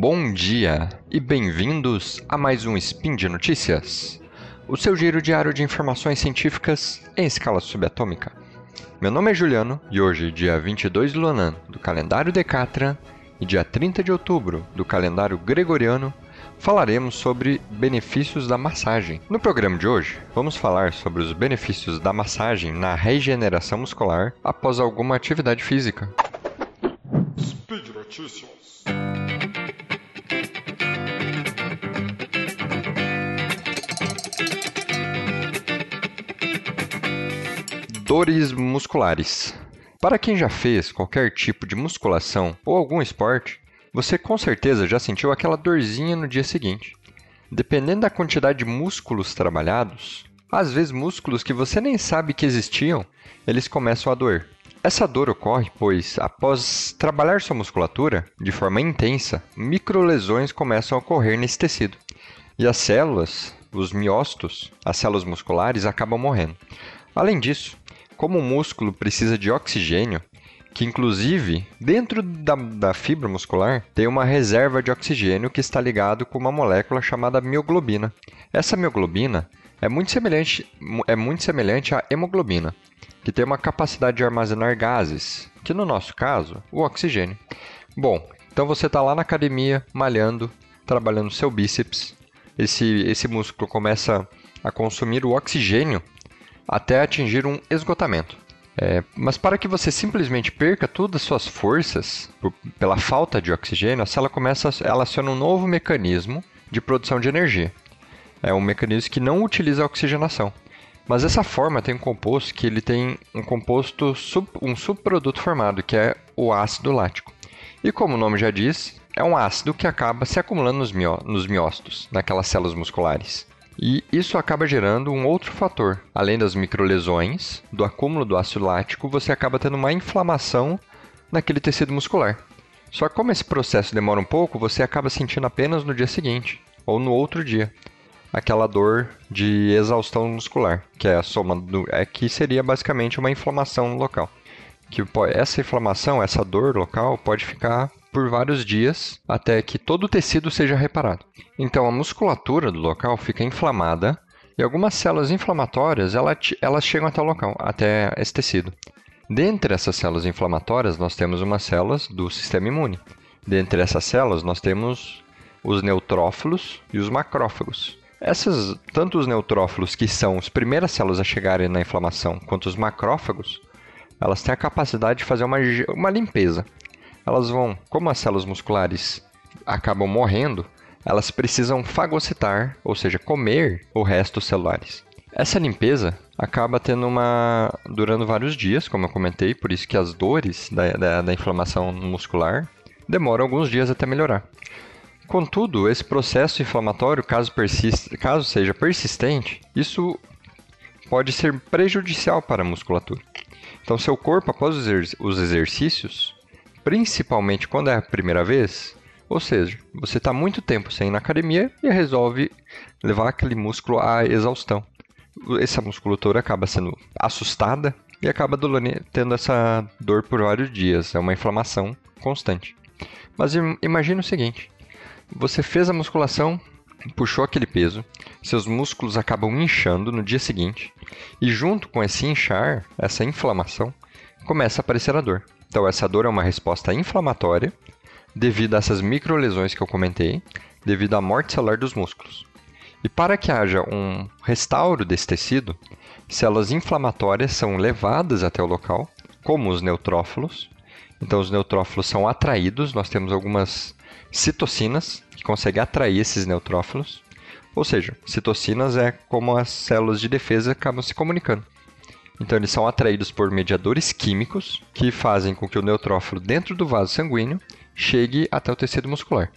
Bom dia e bem-vindos a mais um Spin de Notícias, o seu giro diário de informações científicas em escala subatômica. Meu nome é Juliano e hoje, dia 22 de Lunan do calendário Decatran e dia 30 de outubro do calendário Gregoriano, falaremos sobre benefícios da massagem. No programa de hoje, vamos falar sobre os benefícios da massagem na regeneração muscular após alguma atividade física. Speed Notícias. Dores musculares. Para quem já fez qualquer tipo de musculação ou algum esporte, você com certeza já sentiu aquela dorzinha no dia seguinte. Dependendo da quantidade de músculos trabalhados, às vezes músculos que você nem sabe que existiam, eles começam a doer. Essa dor ocorre pois, após trabalhar sua musculatura de forma intensa, microlesões começam a ocorrer nesse tecido. E as células, os miócitos, as células musculares acabam morrendo. Além disso, como o músculo precisa de oxigênio, que inclusive dentro da, da, fibra muscular tem uma reserva de oxigênio que está ligado com uma molécula chamada mioglobina. Essa mioglobina é muito semelhante, é muito semelhante à hemoglobina, que tem uma capacidade de armazenar gases, que no nosso caso, o oxigênio. Bom, então você está lá na academia, malhando, trabalhando seu bíceps, esse, esse músculo começa a consumir o oxigênio até atingir um esgotamento. É, mas para que você simplesmente perca todas as suas forças por, pela falta de oxigênio, a célula começa, ela aciona um novo mecanismo de produção de energia. É um mecanismo que não utiliza a oxigenação. Mas essa forma tem um composto que ele tem um composto sub, um subproduto formado, que é o ácido lático. E como o nome já diz, é um ácido que acaba se acumulando nos, nos miócitos, naquelas células musculares. E isso acaba gerando um outro fator. Além das microlesões, do acúmulo do ácido lático, você acaba tendo uma inflamação naquele tecido muscular. Só que como esse processo demora um pouco, você acaba sentindo apenas no dia seguinte ou no outro dia aquela dor de exaustão muscular, que é a soma do é que seria basicamente uma inflamação local. Que essa inflamação, essa dor local pode ficar por vários dias até que todo o tecido seja reparado. Então a musculatura do local fica inflamada e algumas células inflamatórias elas chegam até o local, até esse tecido. Dentre essas células inflamatórias, nós temos umas células do sistema imune. Dentre essas células, nós temos os neutrófilos e os macrófagos. Essas, tanto os neutrófilos, que são as primeiras células a chegarem na inflamação, quanto os macrófagos, elas têm a capacidade de fazer uma, uma limpeza elas vão, como as células musculares acabam morrendo, elas precisam fagocitar, ou seja, comer o resto celulares. Essa limpeza acaba tendo uma durando vários dias, como eu comentei, por isso que as dores da, da, da inflamação muscular demoram alguns dias até melhorar. Contudo, esse processo inflamatório, caso, persista, caso seja persistente, isso pode ser prejudicial para a musculatura. Então, seu corpo, após os exercícios, principalmente quando é a primeira vez. Ou seja, você está muito tempo sem ir na academia e resolve levar aquele músculo à exaustão. Essa musculatura acaba sendo assustada e acaba tendo essa dor por vários dias. É uma inflamação constante. Mas imagine o seguinte: você fez a musculação, puxou aquele peso, seus músculos acabam inchando no dia seguinte, e junto com esse inchar, essa inflamação, começa a aparecer a dor. Então, essa dor é uma resposta inflamatória devido a essas microlesões que eu comentei, devido à morte celular dos músculos. E para que haja um restauro desse tecido, células inflamatórias são levadas até o local, como os neutrófilos. Então, os neutrófilos são atraídos, nós temos algumas citocinas que conseguem atrair esses neutrófilos. Ou seja, citocinas é como as células de defesa acabam se comunicando. Então, eles são atraídos por mediadores químicos que fazem com que o neutrófilo dentro do vaso sanguíneo chegue até o tecido muscular.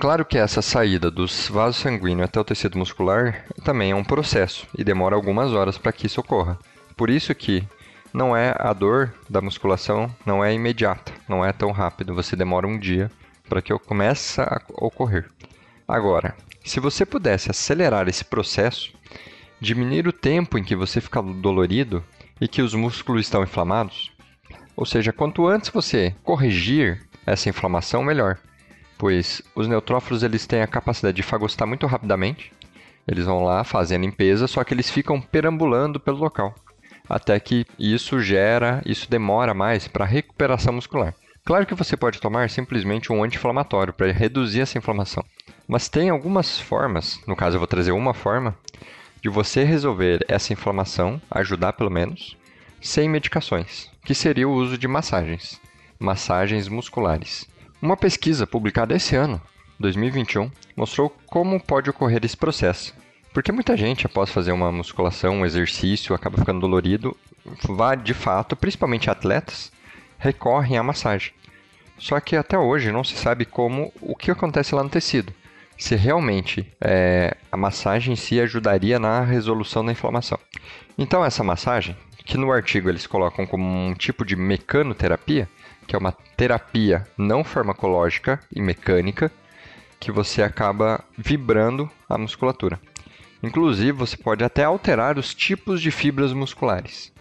Claro que essa saída dos vasos sanguíneos até o tecido muscular também é um processo e demora algumas horas para que isso ocorra. Por isso que não é a dor da musculação não é imediata, não é tão rápido, você demora um dia para que comece a ocorrer. Agora, se você pudesse acelerar esse processo, diminuir o tempo em que você fica dolorido e que os músculos estão inflamados. Ou seja, quanto antes você corrigir essa inflamação, melhor. pois os neutrófilos eles têm a capacidade de fagocitar muito rapidamente. Eles vão lá, fazem a limpeza, só que eles ficam perambulando pelo local, até que isso gera, isso demora mais para recuperação muscular. Claro que você pode tomar simplesmente um anti-inflamatório para reduzir essa inflamação, mas tem algumas formas, no caso eu vou trazer uma forma, de você resolver essa inflamação, ajudar pelo menos, sem medicações, que seria o uso de massagens, massagens musculares. Uma pesquisa publicada esse ano, 2021, mostrou como pode ocorrer esse processo. Porque muita gente, após fazer uma musculação, um exercício, acaba ficando dolorido, vai de fato, principalmente atletas, recorrem à massagem. Só que até hoje não se sabe como o que acontece lá no tecido. Se realmente é, a massagem em si ajudaria na resolução da inflamação. Então essa massagem, que no artigo eles colocam como um tipo de mecanoterapia, que é uma terapia não farmacológica e mecânica, que você acaba vibrando a musculatura. Inclusive, você pode até alterar os tipos de fibras musculares.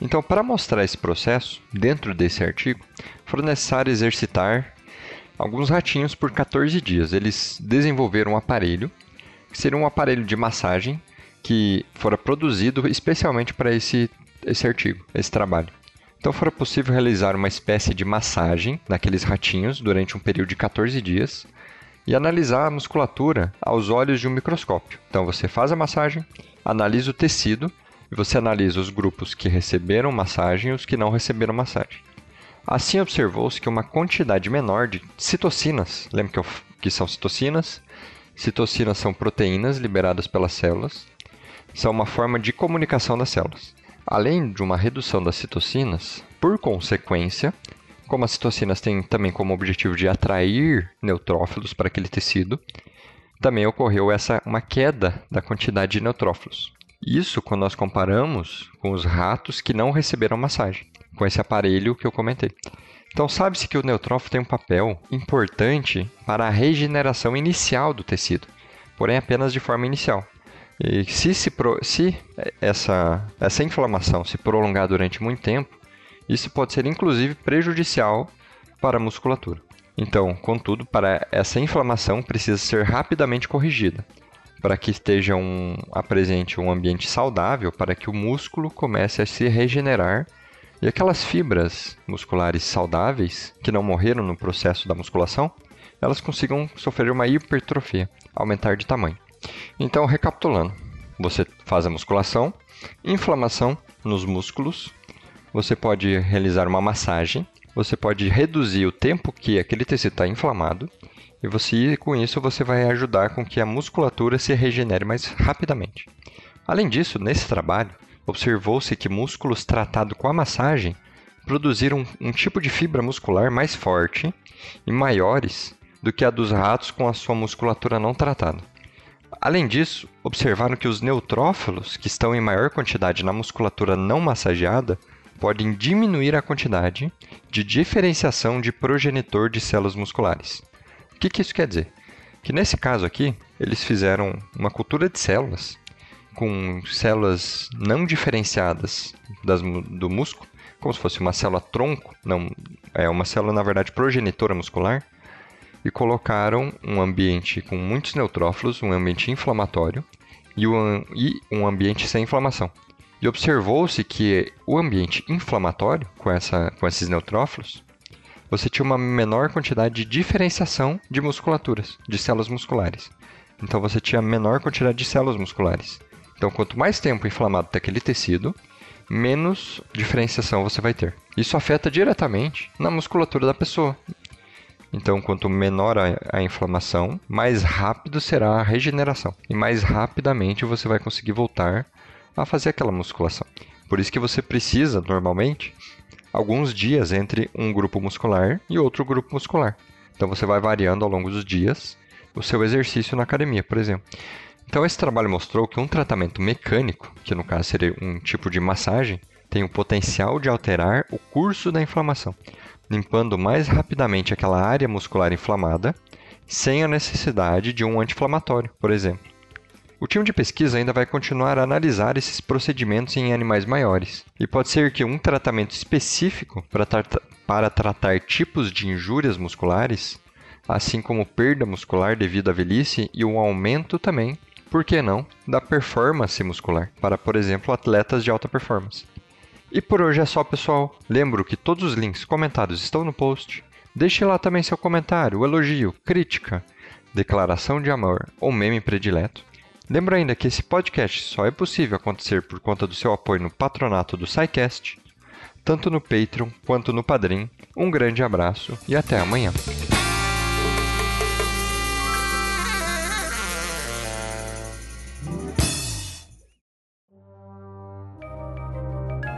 Então, para mostrar esse processo, dentro desse artigo, foi necessário exercitar alguns ratinhos por 14 dias. Eles desenvolveram um aparelho, que seria um aparelho de massagem que fora produzido especialmente para esse, esse artigo, esse trabalho. Então, fora possível realizar uma espécie de massagem naqueles ratinhos durante um período de 14 dias e analisar a musculatura aos olhos de um microscópio. Então, você faz a massagem, analisa o tecido e você analisa os grupos que receberam massagem e os que não receberam massagem. Assim, observou-se que uma quantidade menor de citocinas, lembra que, eu, que são citocinas? Citocinas são proteínas liberadas pelas células, são uma forma de comunicação das células. Além de uma redução das citocinas, por consequência, como as citocinas têm também como objetivo de atrair neutrófilos para aquele tecido, também ocorreu essa uma queda da quantidade de neutrófilos. Isso quando nós comparamos com os ratos que não receberam massagem com esse aparelho que eu comentei. Então, sabe-se que o neutrófilo tem um papel importante para a regeneração inicial do tecido, porém apenas de forma inicial. E se, se, se essa, essa inflamação se prolongar durante muito tempo, isso pode ser inclusive prejudicial para a musculatura. Então, contudo, para essa inflamação precisa ser rapidamente corrigida, para que esteja um, apresente um ambiente saudável para que o músculo comece a se regenerar e aquelas fibras musculares saudáveis, que não morreram no processo da musculação, elas consigam sofrer uma hipertrofia, aumentar de tamanho. Então, recapitulando, você faz a musculação, inflamação nos músculos, você pode realizar uma massagem, você pode reduzir o tempo que aquele tecido está inflamado, e você, com isso você vai ajudar com que a musculatura se regenere mais rapidamente. Além disso, nesse trabalho, observou-se que músculos tratados com a massagem produziram um tipo de fibra muscular mais forte e maiores do que a dos ratos com a sua musculatura não tratada. Além disso, observaram que os neutrófilos, que estão em maior quantidade na musculatura não massageada, podem diminuir a quantidade de diferenciação de progenitor de células musculares. O que, que isso quer dizer? Que nesse caso aqui, eles fizeram uma cultura de células com células não diferenciadas das, do músculo, como se fosse uma célula tronco, não é uma célula na verdade progenitora muscular, e colocaram um ambiente com muitos neutrófilos, um ambiente inflamatório e um, e um ambiente sem inflamação. E observou-se que o ambiente inflamatório, com, essa, com esses neutrófilos, você tinha uma menor quantidade de diferenciação de musculaturas, de células musculares. Então você tinha menor quantidade de células musculares. Então, quanto mais tempo inflamado está aquele tecido, menos diferenciação você vai ter. Isso afeta diretamente na musculatura da pessoa. Então, quanto menor a, a, inflamação, mais rápido será a regeneração e mais rapidamente você vai conseguir voltar a fazer aquela musculação. Por isso que você precisa, normalmente, alguns dias entre um grupo muscular e outro grupo muscular. Então, você vai variando ao longo dos dias o seu exercício na academia, por exemplo. Então, esse trabalho mostrou que um tratamento mecânico, que no caso seria um tipo de massagem, tem o potencial de alterar o curso da inflamação, limpando mais rapidamente aquela área muscular inflamada, sem a necessidade de um anti-inflamatório, por exemplo. O time de pesquisa ainda vai continuar a analisar esses procedimentos em animais maiores, e pode ser que um tratamento específico para, para tratar tipos de injúrias musculares assim como perda muscular devido à velhice e um aumento também, por que não, da performance muscular, para, por exemplo, atletas de alta performance. E por hoje é só, pessoal. Lembro que todos os links comentados estão no post. Deixe lá também seu comentário, elogio, crítica, declaração de amor ou meme predileto. Lembro ainda que esse podcast só é possível acontecer por conta do seu apoio no patronato do SciCast, tanto no Patreon quanto no Padrim. Um grande abraço e até amanhã.